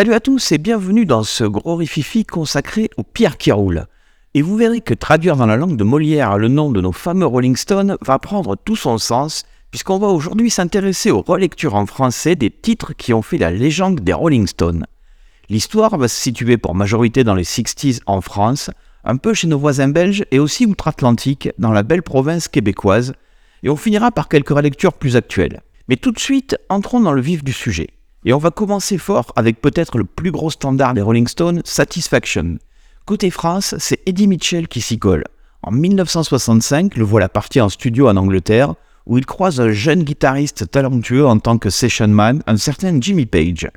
Salut à tous et bienvenue dans ce gros rififi consacré aux pierres qui roulent. Et vous verrez que traduire dans la langue de Molière le nom de nos fameux Rolling Stones va prendre tout son sens, puisqu'on va aujourd'hui s'intéresser aux relectures en français des titres qui ont fait la légende des Rolling Stones. L'histoire va se situer pour majorité dans les 60s en France, un peu chez nos voisins belges et aussi outre-Atlantique, dans la belle province québécoise, et on finira par quelques relectures plus actuelles. Mais tout de suite, entrons dans le vif du sujet. Et on va commencer fort avec peut-être le plus gros standard des Rolling Stones, Satisfaction. Côté France, c'est Eddie Mitchell qui s'y colle. En 1965, le voilà parti en studio en Angleterre, où il croise un jeune guitariste talentueux en tant que session man, un certain Jimmy Page.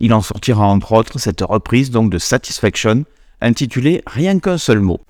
Il en sortira entre autres cette reprise donc de Satisfaction, intitulée Rien qu'un seul mot.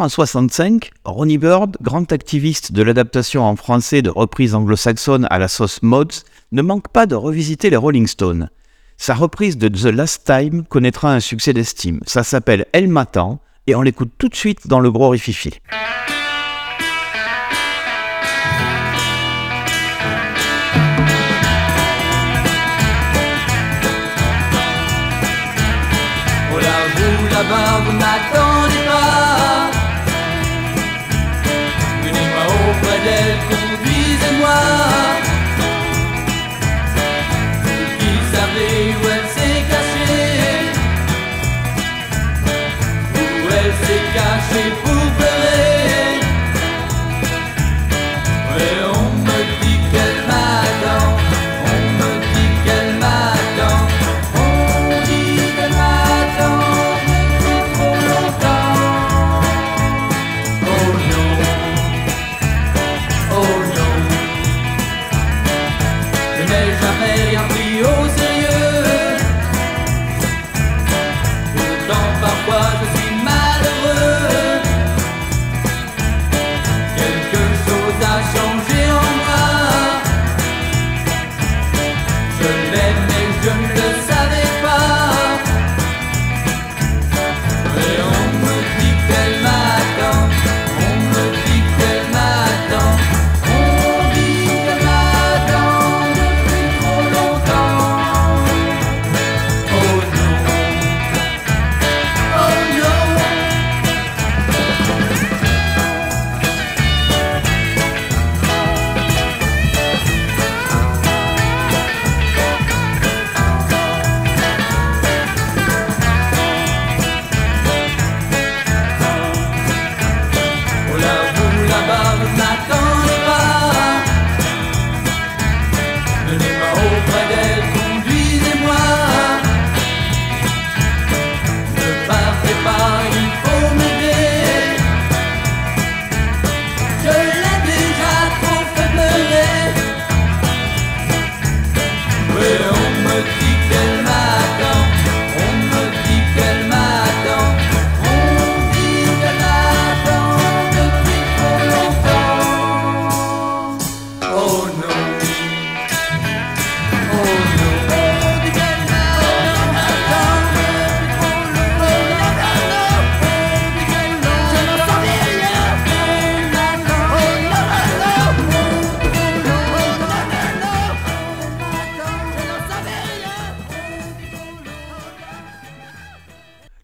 En 65, Ronnie Bird, grand activiste de l'adaptation en français de reprises anglo-saxonnes à la sauce Mods, ne manque pas de revisiter les Rolling Stones. Sa reprise de The Last Time connaîtra un succès d'estime. Ça s'appelle Elle m'attend et on l'écoute tout de suite dans le gros rififi. del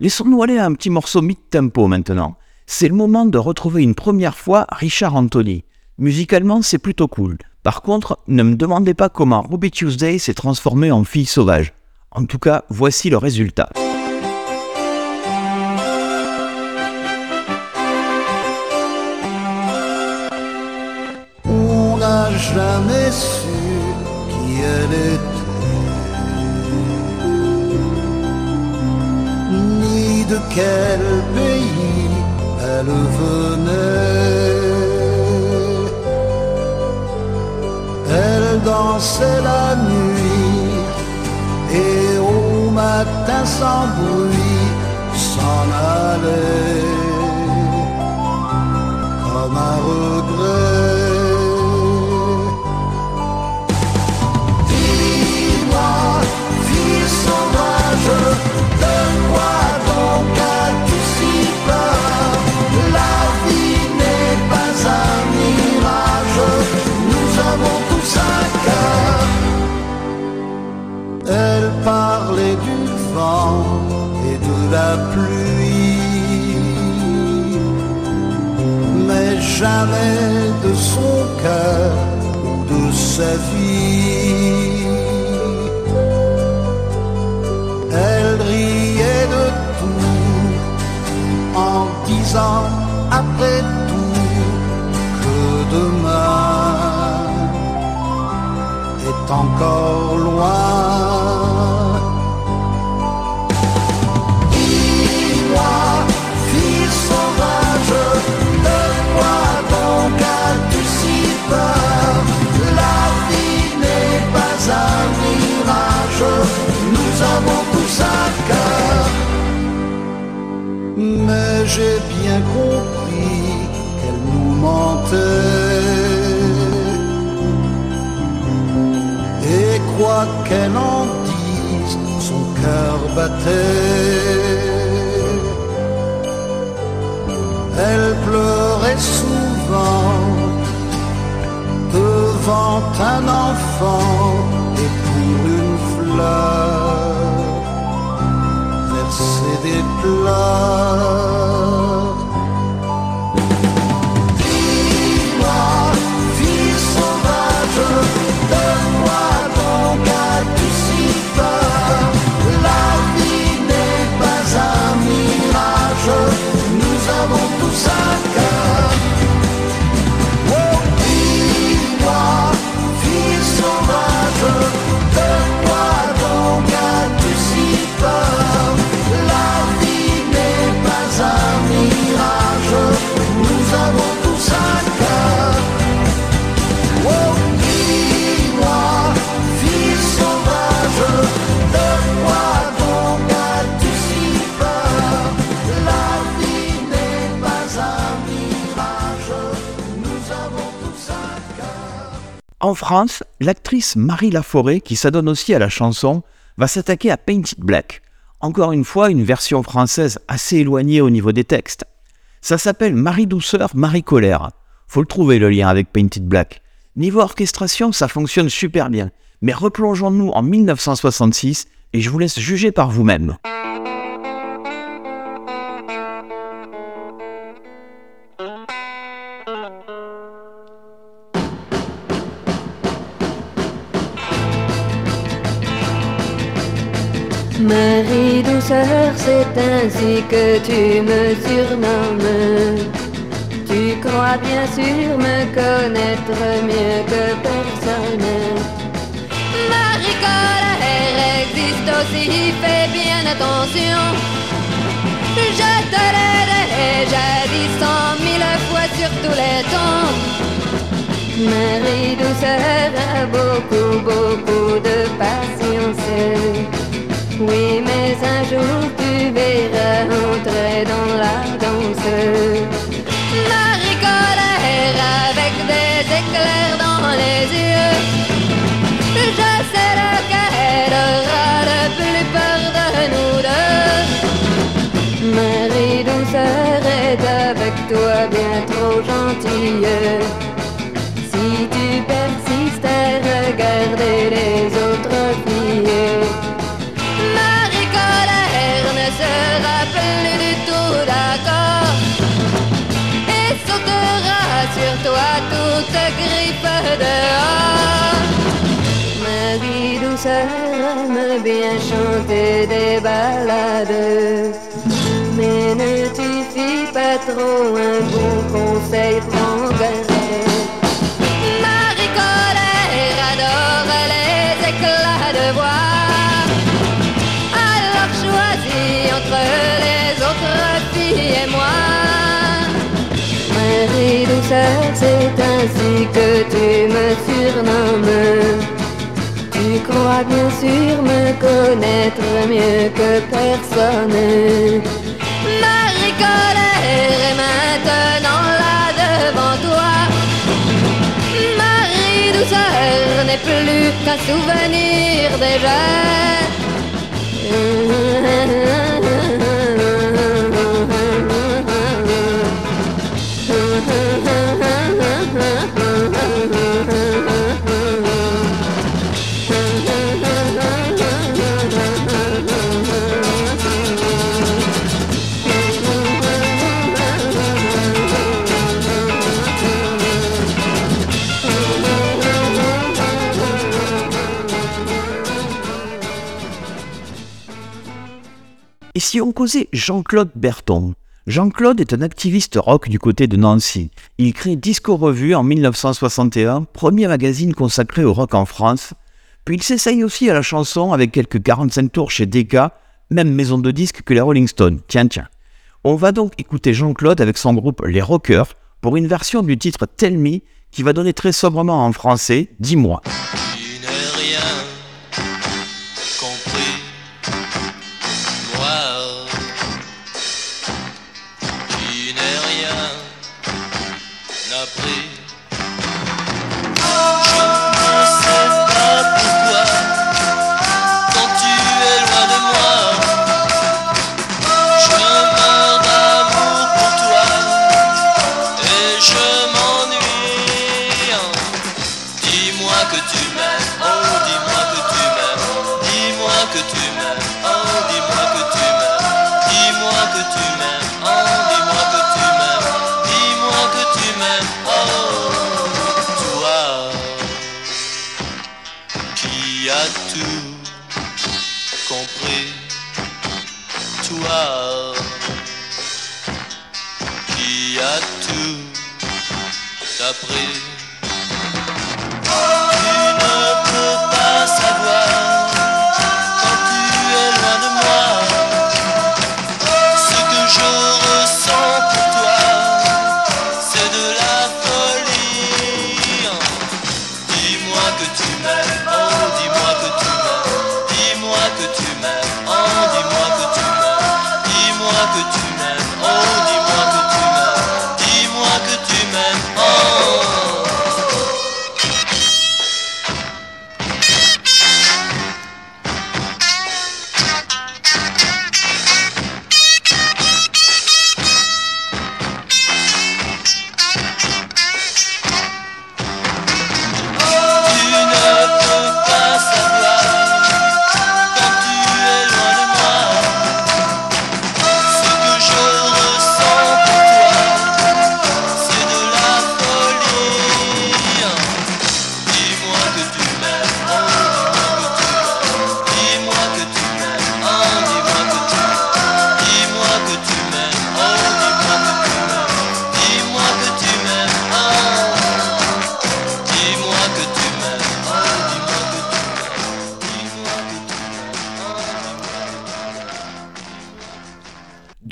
Laissons-nous aller à un petit morceau mid-tempo maintenant. C'est le moment de retrouver une première fois Richard Anthony. Musicalement, c'est plutôt cool. Par contre, ne me demandez pas comment Ruby Tuesday s'est transformée en fille sauvage. En tout cas, voici le résultat. De quel pays elle venait. Elle dansait la nuit et au matin sans bruit s'en allait la pluie mais jamais de son cœur ou de sa vie. Elle riait de tout en disant après tout que demain est encore loin. J'ai bien compris qu'elle nous mentait. Et quoi qu'elle en dise, son cœur battait. Elle pleurait souvent devant un enfant verser des En France, l'actrice Marie Laforêt, qui s'adonne aussi à la chanson, va s'attaquer à Painted Black. Encore une fois, une version française assez éloignée au niveau des textes. Ça s'appelle Marie Douceur, Marie Colère. Faut le trouver le lien avec Painted Black. Niveau orchestration, ça fonctionne super bien. Mais replongeons-nous en 1966 et je vous laisse juger par vous-même. C'est ainsi que tu me surnommes. Tu crois bien sûr me connaître mieux que personne. Marie colère existe aussi, fais bien attention. Je te l'ai dit cent mille fois sur tous les tons. Marie douceur a beaucoup, beaucoup de patience. Oui, mais un jour tu verras entrer dans la danse. Marie colère avec des éclairs dans les yeux. Je sais lequel aura le plus peur de nous deux. Marie douceur est avec toi bien trop gentille. Si tu persistes à regarder les autres. Plus du tout d'accord et sautera sur toi toute griffe dehors. Marie douceur aime bien chanter des ballades. Mais ne tu fie pas trop un bon conseil, prends garde. C'est ainsi que tu me surnommes. Tu crois bien sûr me connaître mieux que personne. Marie colère est maintenant là devant toi. Marie douceur n'est plus qu'un souvenir déjà. Si on causait Jean-Claude Berton Jean-Claude est un activiste rock du côté de Nancy. Il crée Disco Revue en 1961, premier magazine consacré au rock en France. Puis il s'essaye aussi à la chanson avec quelques 45 tours chez Decca, même maison de disques que les Rolling Stones. Tiens, tiens. On va donc écouter Jean-Claude avec son groupe Les Rockers pour une version du titre Tell Me qui va donner très sobrement en français Dis-moi.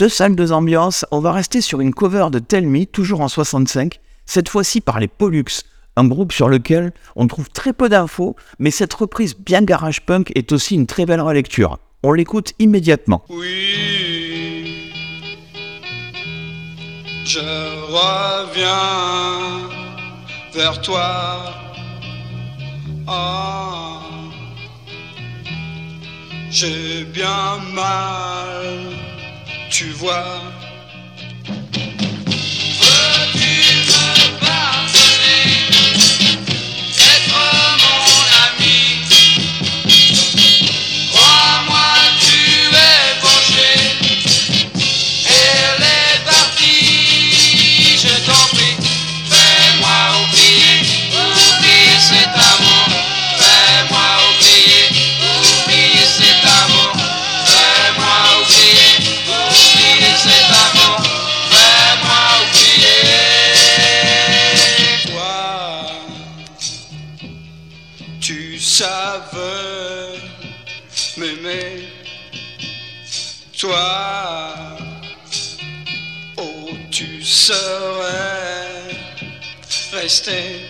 Deux salles, deux ambiances, on va rester sur une cover de Tell toujours en 65, cette fois-ci par les Pollux, un groupe sur lequel on trouve très peu d'infos, mais cette reprise bien garage punk est aussi une très belle relecture. On l'écoute immédiatement. Oui, je reviens vers toi. Ah, j'ai bien mal, tu vois. Tu serais resté. Tu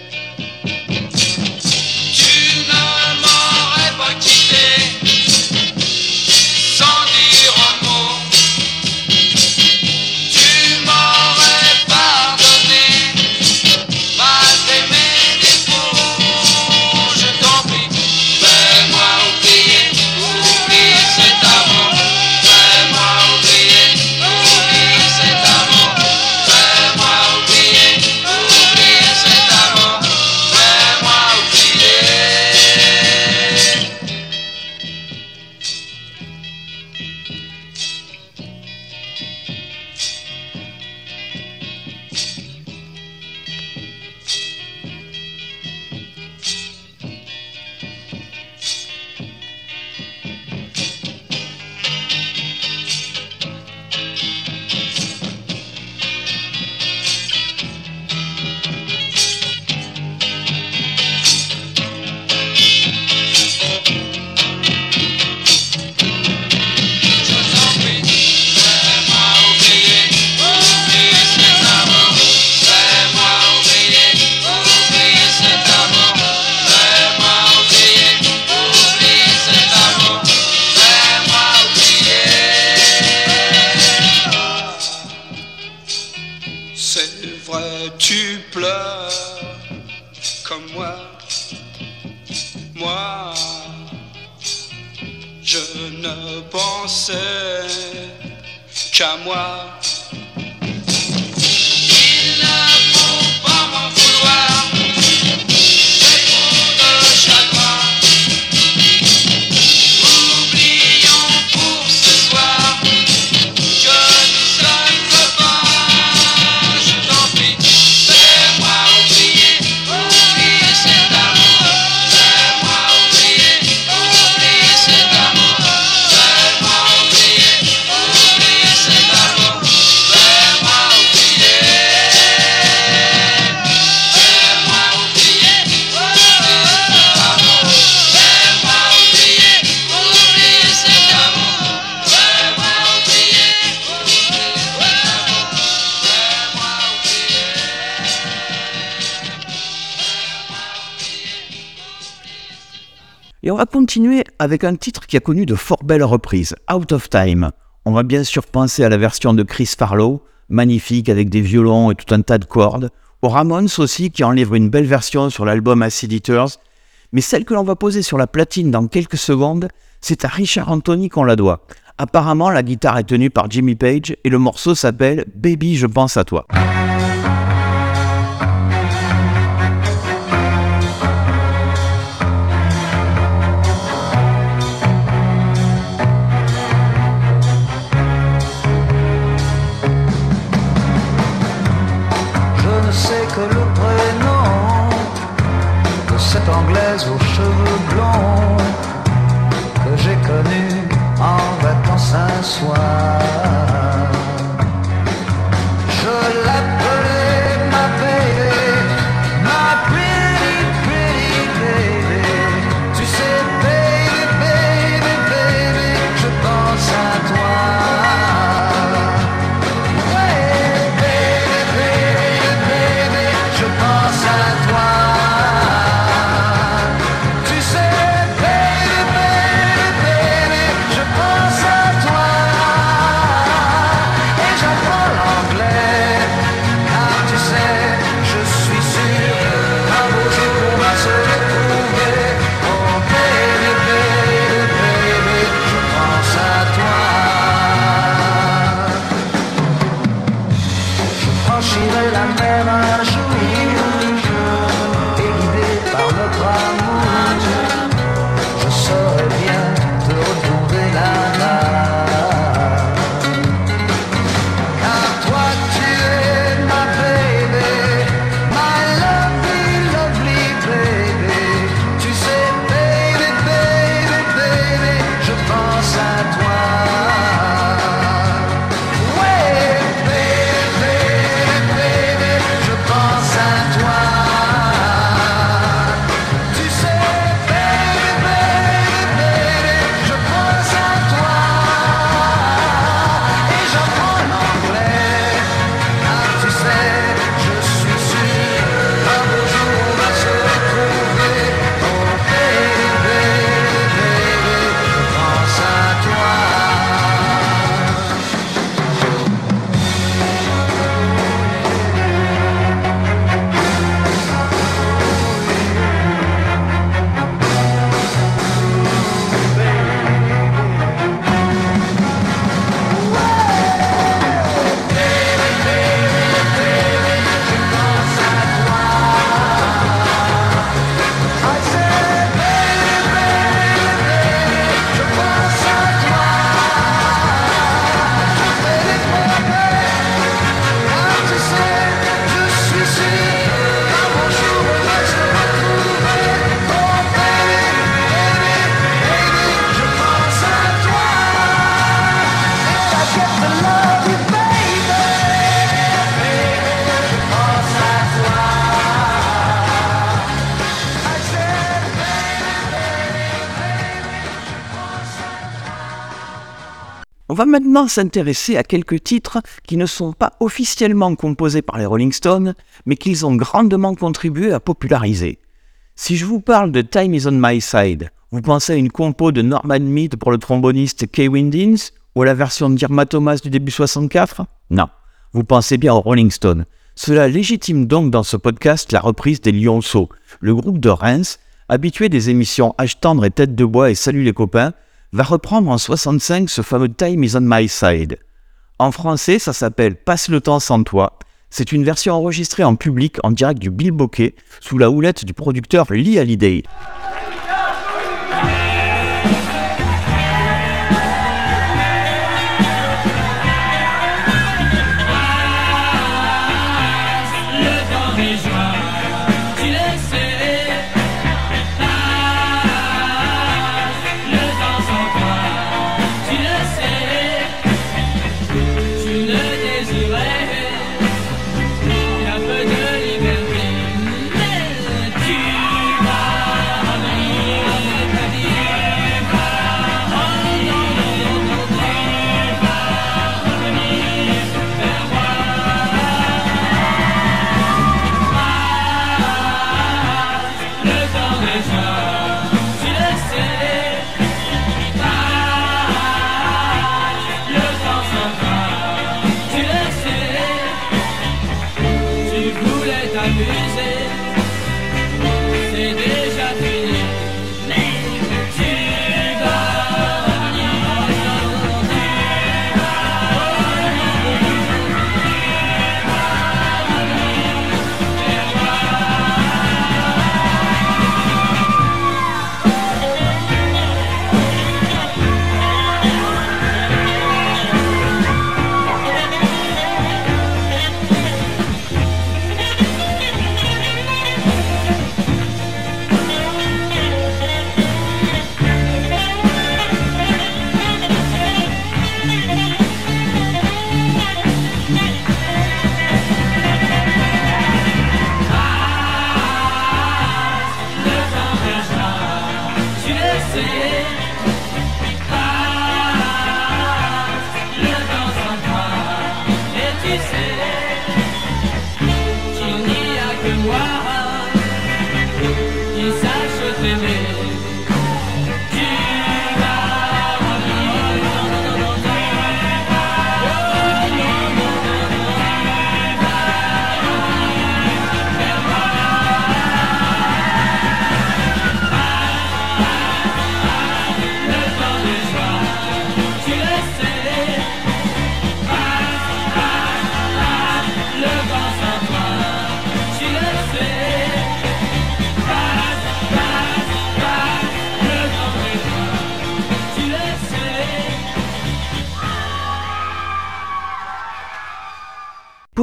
avec un titre qui a connu de fort belles reprises, Out of Time. On va bien sûr penser à la version de Chris Farlow, magnifique avec des violons et tout un tas de cordes, aux Ramones aussi qui en livrent une belle version sur l'album Acid Eaters, mais celle que l'on va poser sur la platine dans quelques secondes, c'est à Richard Anthony qu'on la doit. Apparemment, la guitare est tenue par Jimmy Page et le morceau s'appelle Baby, je pense à toi. S'intéresser à quelques titres qui ne sont pas officiellement composés par les Rolling Stones, mais qu'ils ont grandement contribué à populariser. Si je vous parle de Time is on my side, vous pensez à une compo de Norman Mead pour le tromboniste Kay Windins ou à la version d'Irma Thomas du début 64 Non, vous pensez bien aux Rolling Stones. Cela légitime donc dans ce podcast la reprise des Lionceaux, le groupe de Reims, habitué des émissions H tendre et Tête de bois et Salut les copains, va reprendre en 65 ce fameux Time is on my side. En français, ça s'appelle Passe le temps sans toi. C'est une version enregistrée en public en direct du Bill Bokeh sous la houlette du producteur Lee Hallyday.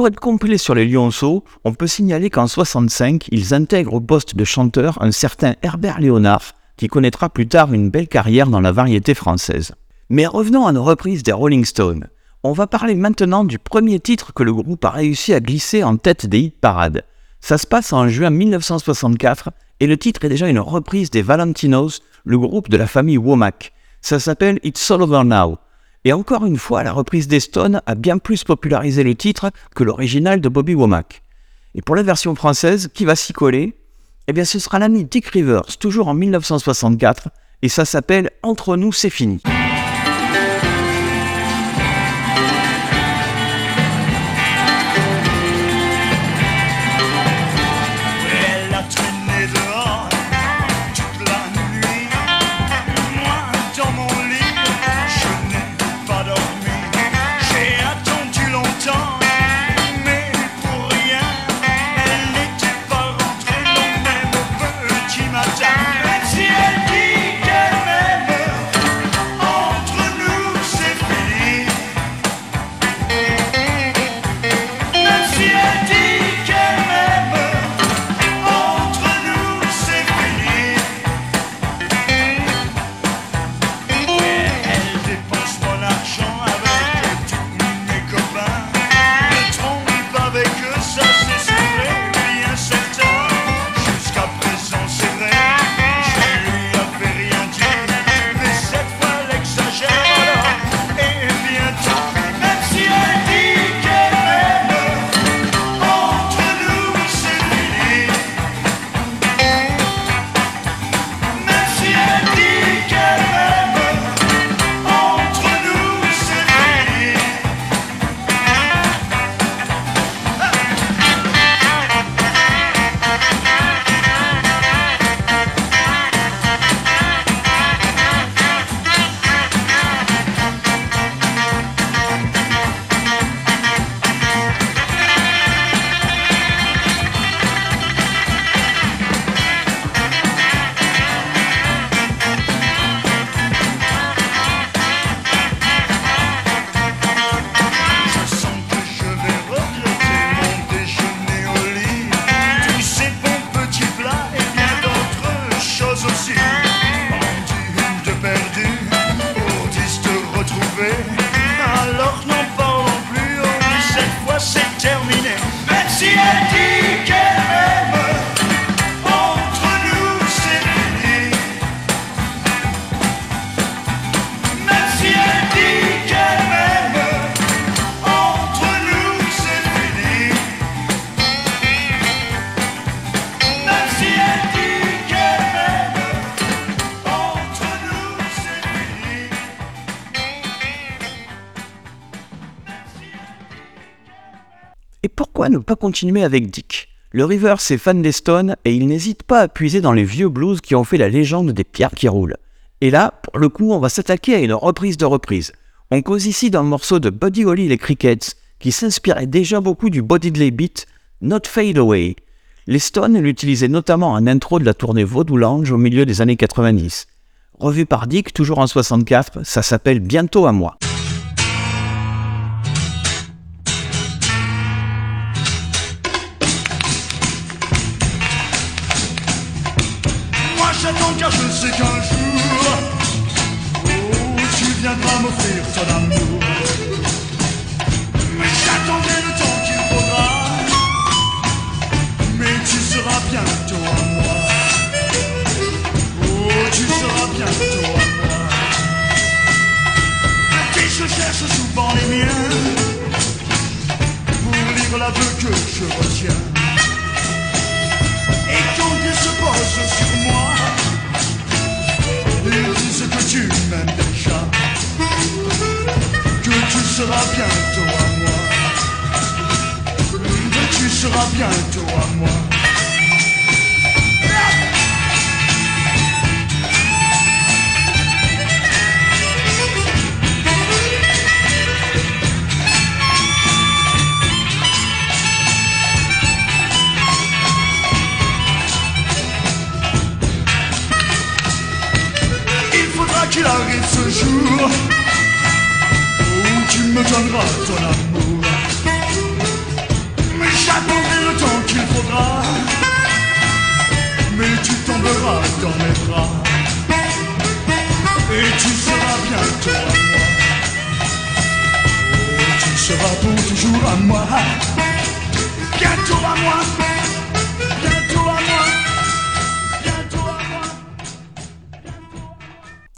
Pour être complet sur les Lionceaux, on peut signaler qu'en 65, ils intègrent au poste de chanteur un certain Herbert Léonard, qui connaîtra plus tard une belle carrière dans la variété française. Mais revenons à nos reprises des Rolling Stones. On va parler maintenant du premier titre que le groupe a réussi à glisser en tête des hit parades. Ça se passe en juin 1964 et le titre est déjà une reprise des Valentinos, le groupe de la famille Womack. Ça s'appelle It's All Over Now. Et encore une fois, la reprise des Stones a bien plus popularisé le titre que l'original de Bobby Womack. Et pour la version française, qui va s'y coller? Eh bien, ce sera l'ami Dick Rivers, toujours en 1964, et ça s'appelle Entre nous, c'est fini. Pas continuer avec Dick Le River est fan des Stones et il n'hésite pas à puiser dans les vieux blues qui ont fait la légende des pierres qui roulent. Et là, pour le coup, on va s'attaquer à une reprise de reprise. On cause ici d'un morceau de Buddy Holly les Crickets qui s'inspirait déjà beaucoup du Bodidley beat Not Fade Away. Les Stones l'utilisaient notamment en intro de la tournée Vaudou Lounge au milieu des années 90. Revu par Dick, toujours en 64, ça s'appelle Bientôt à. Moi sais qu'un jour Oh tu viendras m'offrir ton amour. Mais j'attendrai le temps qu'il faudra Mais tu seras bientôt à moi. Oh tu seras bientôt à moi. Et je cherche souvent les miens Pour lire l'aveu que je retiens seras bientôt à moi, tu seras bientôt à moi. Il faudra qu'il arrive ce jour me donneras ton amour. Mais j'attendrai le temps qu'il faudra. Mais tu tomberas dans mes bras. Et tu seras bientôt à moi. Oh, tu seras pour toujours à moi. Bientôt à moi. Bientôt à moi. Bientôt à moi.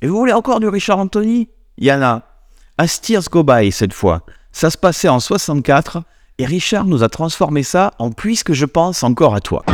Et vous voulez encore du Richard Anthony? Yana. As Tears Go By cette fois. Ça se passait en 64 et Richard nous a transformé ça en Puisque je pense encore à toi.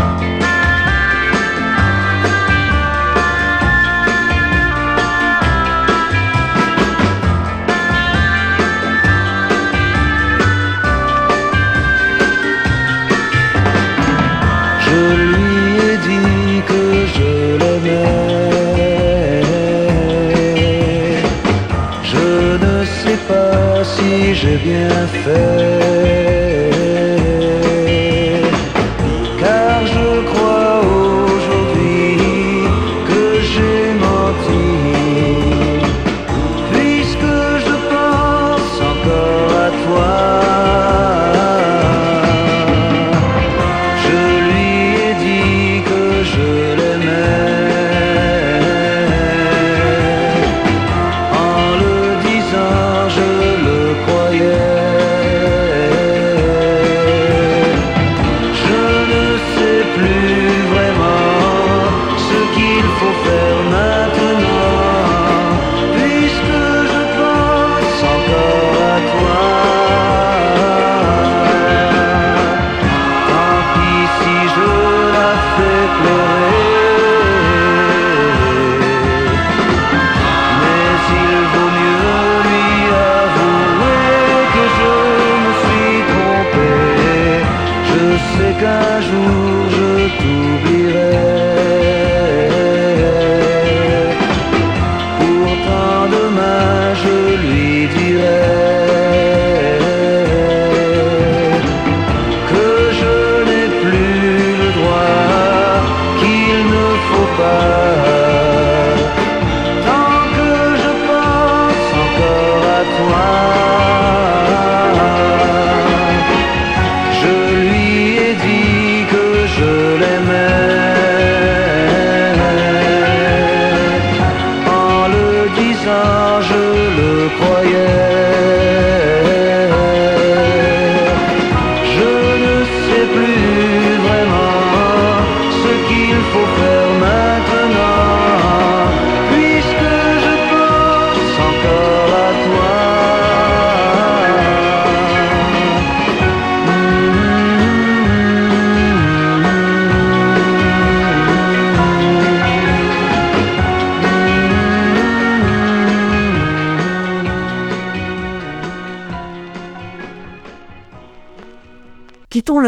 je le croyais.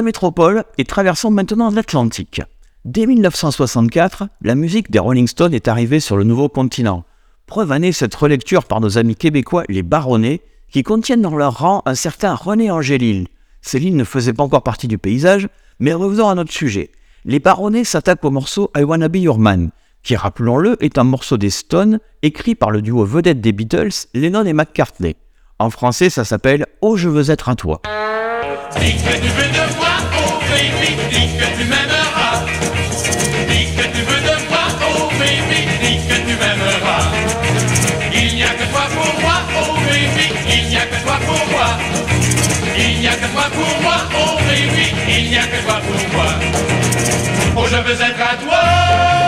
Métropole et traversons maintenant l'Atlantique. Dès 1964, la musique des Rolling Stones est arrivée sur le nouveau continent. Preuve année cette relecture par nos amis québécois, les Baronnets, qui contiennent dans leur rang un certain René Angélil. Céline ne faisait pas encore partie du paysage, mais revenons à notre sujet. Les Baronnets s'attaquent au morceau I Wanna Be Your Man, qui, rappelons-le, est un morceau des Stones écrit par le duo vedette des Beatles, Lennon et McCartney. En français, ça s'appelle Oh je veux être à toi. Baby, dis que tu m'aimeras. Dis que tu veux de moi, oh baby, dis que tu m'aimeras. Il n'y a que toi pour moi, oh baby, il n'y a que toi pour moi. Il n'y a que toi pour moi, oh baby, il n'y a que toi pour moi. Oh je veux être à toi,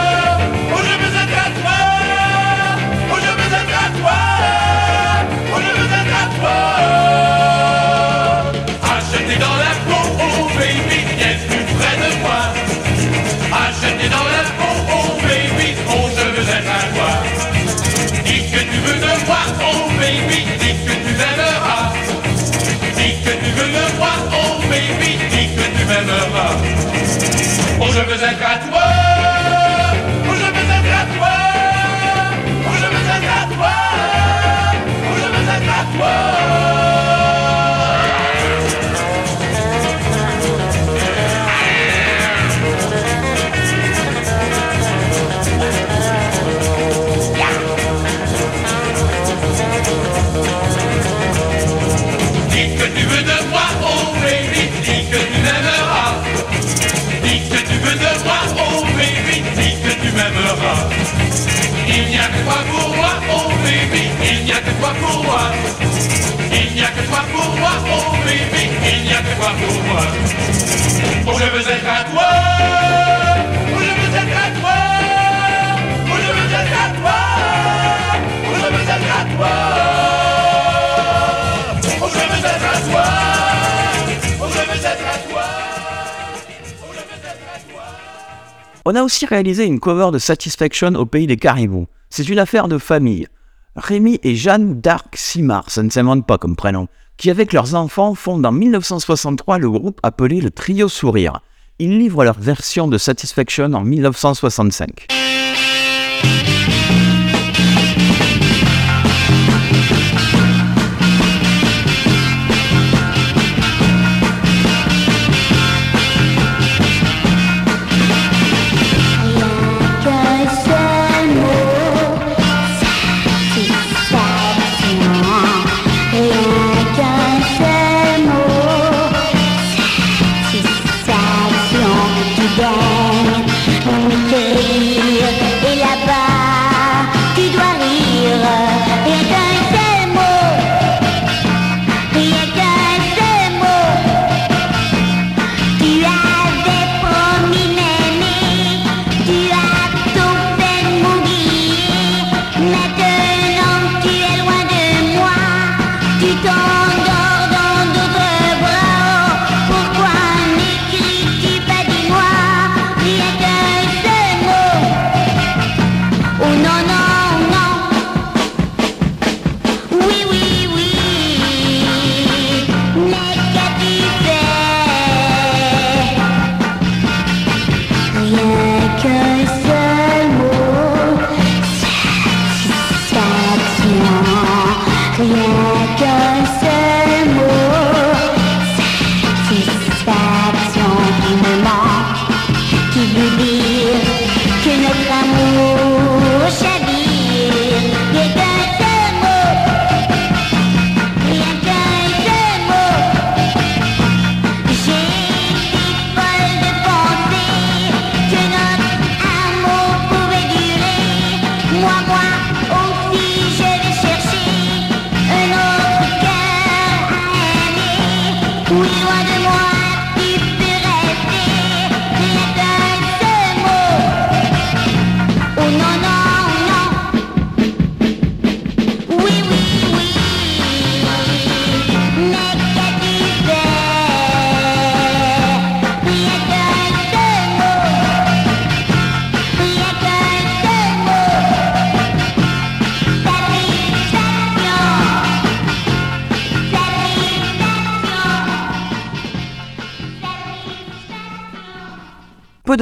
je veux être à toi. On a aussi réalisé une cover de Satisfaction au pays des caribous. C'est une affaire de famille. Rémi et Jeanne Dark Simard, ça ne s'invente pas comme prénom, qui avec leurs enfants fondent en 1963 le groupe appelé le Trio Sourire. Ils livrent leur version de Satisfaction en 1965.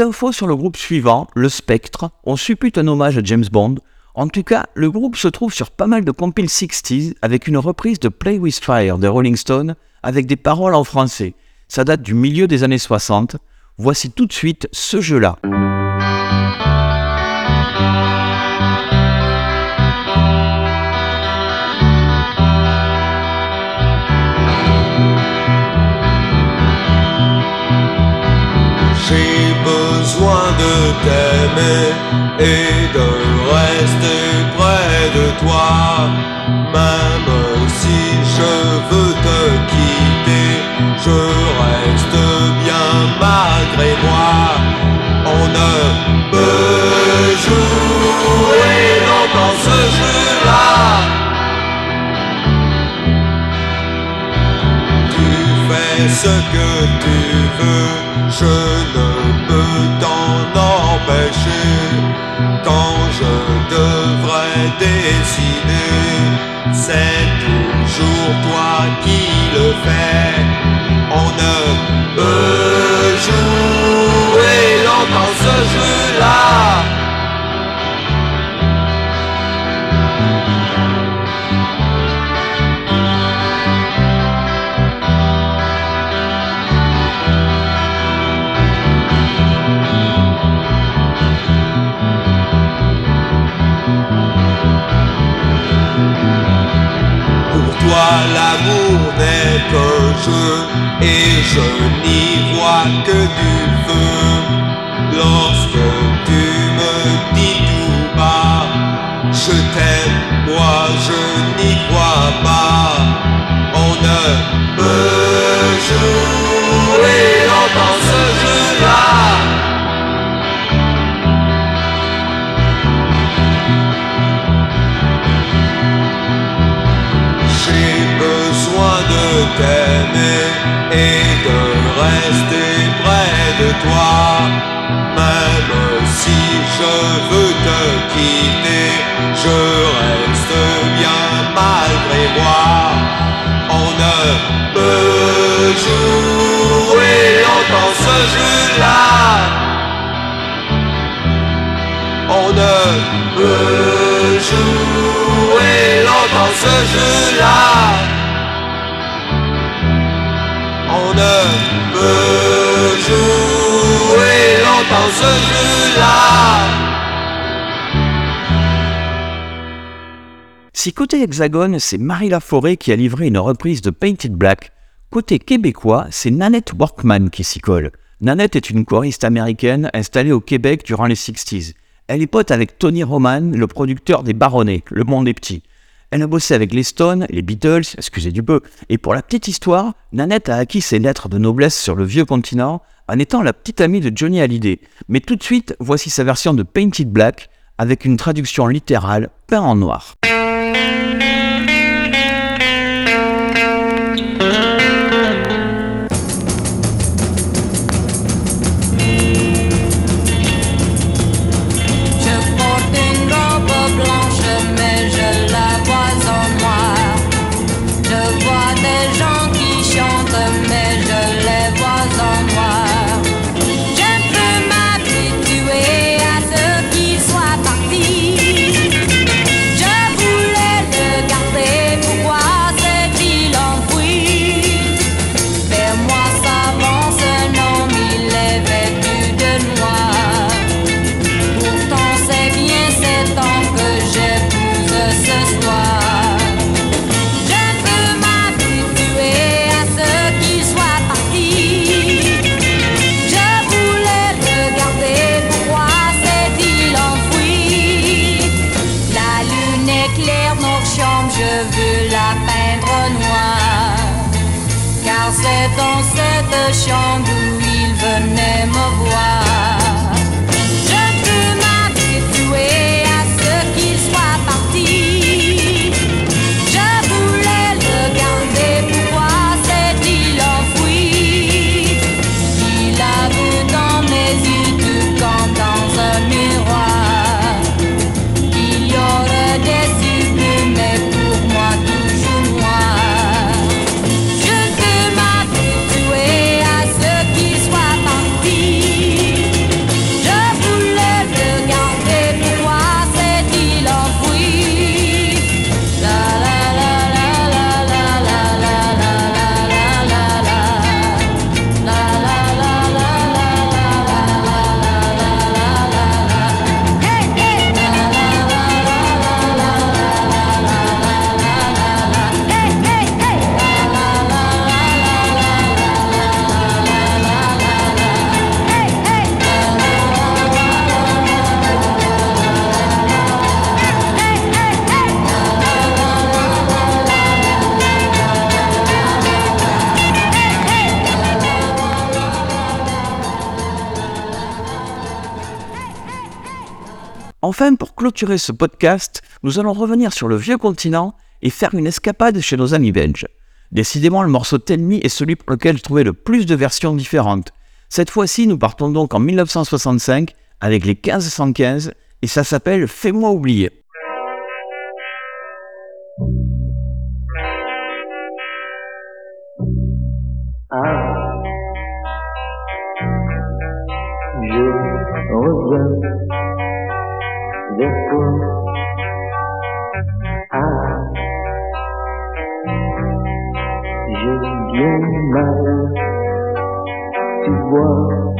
D'infos sur le groupe suivant, le Spectre. On suppute un hommage à James Bond. En tout cas, le groupe se trouve sur pas mal de compiles 60s avec une reprise de Play with Fire des Rolling Stones avec des paroles en français. Ça date du milieu des années 60. Voici tout de suite ce jeu-là. Et de rester près de toi. Même si je veux te quitter, je reste bien malgré moi. On ne peut jouer longtemps ce jeu-là. Tu fais ce que tu veux, je ne peux t'en empêcher. Quand je devrais décider, c'est toujours toi qui le fais. Je n'y vois que du feu. Lorsque tu me dis tout bas, je t'aime, moi je n'y crois pas. On ne peut jouer longtemps ce jeu-là. J'ai besoin de t'aimer et toi. Même si je veux te quitter, je reste bien malgré moi. On ne peut jouer longtemps ce jeu-là. On ne peut jouer longtemps ce jeu-là. Si côté Hexagone, c'est Marie Laforêt qui a livré une reprise de Painted Black, côté québécois, c'est Nanette Workman qui s'y colle. Nanette est une choriste américaine installée au Québec durant les 60s. Elle est pote avec Tony Roman, le producteur des Baronnets, Le Monde est petit. Elle a bossé avec les Stones, les Beatles, excusez du peu, et pour la petite histoire, Nanette a acquis ses lettres de noblesse sur le vieux continent en étant la petite amie de Johnny Hallyday. Mais tout de suite, voici sa version de Painted Black avec une traduction littérale peint en noir. Enfin, pour clôturer ce podcast, nous allons revenir sur le vieux continent et faire une escapade chez nos amis belges. Décidément, le morceau Tell est celui pour lequel je trouvais le plus de versions différentes. Cette fois-ci, nous partons donc en 1965 avec les 1515 et ça s'appelle Fais-moi oublier. Ah, vers toi. Ah, j'ai bien mal, tu vois.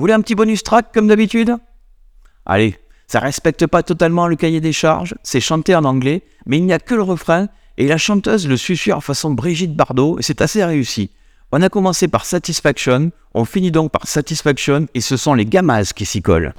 Vous voulez un petit bonus track comme d'habitude? Allez, ça respecte pas totalement le cahier des charges, c'est chanté en anglais, mais il n'y a que le refrain et la chanteuse le susurre façon Brigitte Bardot et c'est assez réussi. On a commencé par Satisfaction, on finit donc par Satisfaction et ce sont les gamas qui s'y collent.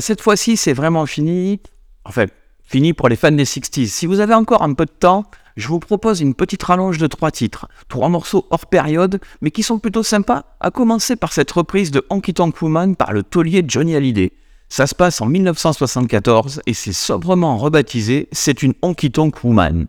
Cette fois-ci, c'est vraiment fini. Enfin, fini pour les fans des 60s. Si vous avez encore un peu de temps, je vous propose une petite rallonge de trois titres. Trois morceaux hors période, mais qui sont plutôt sympas, à commencer par cette reprise de Honky Tonk Woman par le taulier Johnny Hallyday. Ça se passe en 1974 et c'est sobrement rebaptisé C'est une Honky Tonk Woman.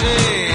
shade.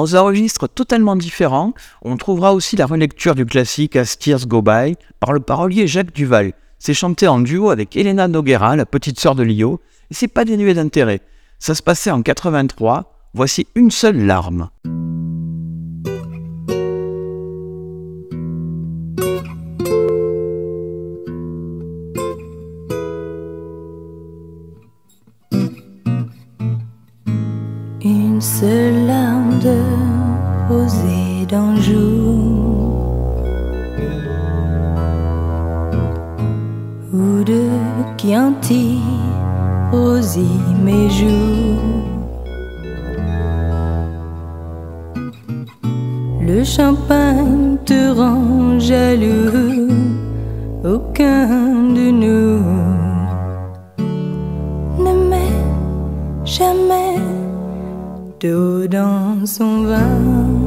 Dans un registre totalement différent, on trouvera aussi la relecture du classique As Tears Go By par le parolier Jacques Duval. C'est chanté en duo avec Elena Noguera, la petite sœur de Lio, et c'est pas dénué d'intérêt. Ça se passait en 83, voici une seule larme. Mes. Le champagne te rend jaloux, aucun de nous ne met jamais d'eau dans son vin.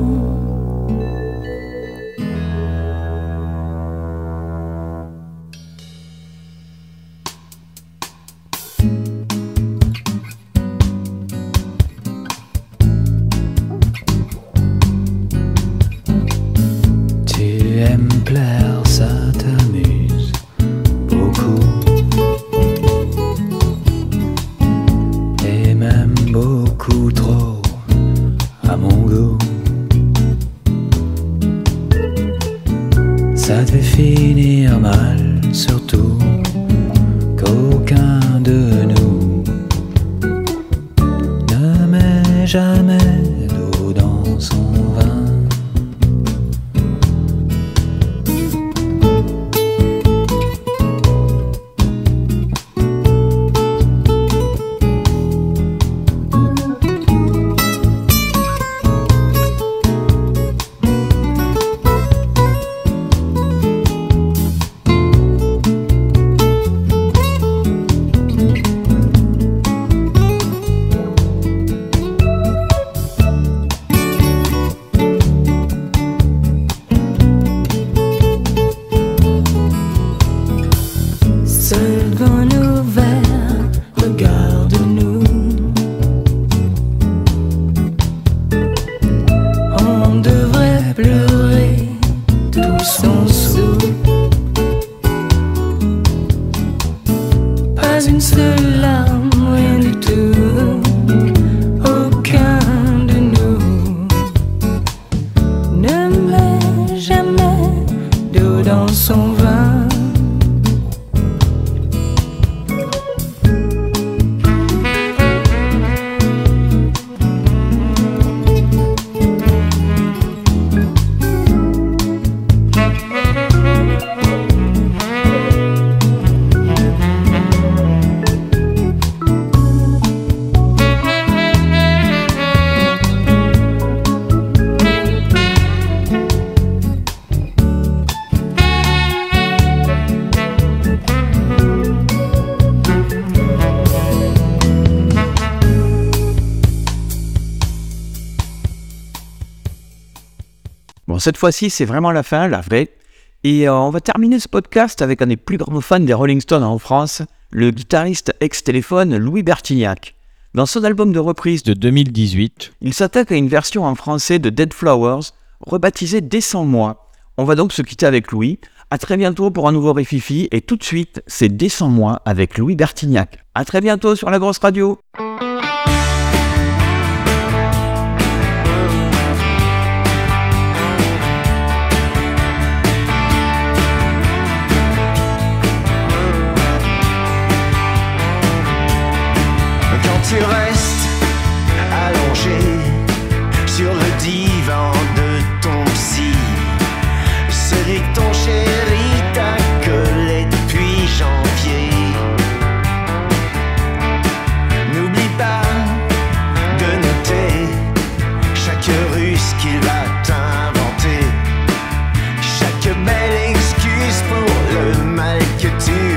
Pas une seule larme, cette fois-ci, c'est vraiment la fin, la vraie. Et euh, on va terminer ce podcast avec un des plus grands fans des Rolling Stones en France, le guitariste ex-téléphone Louis Bertignac. Dans son album de reprise de 2018, il s'attaque à une version en français de Dead Flowers, rebaptisée Descends moi. On va donc se quitter avec Louis. À très bientôt pour un nouveau Rififi et tout de suite, c'est Descends moi avec Louis Bertignac. À très bientôt sur la grosse radio. make you tears.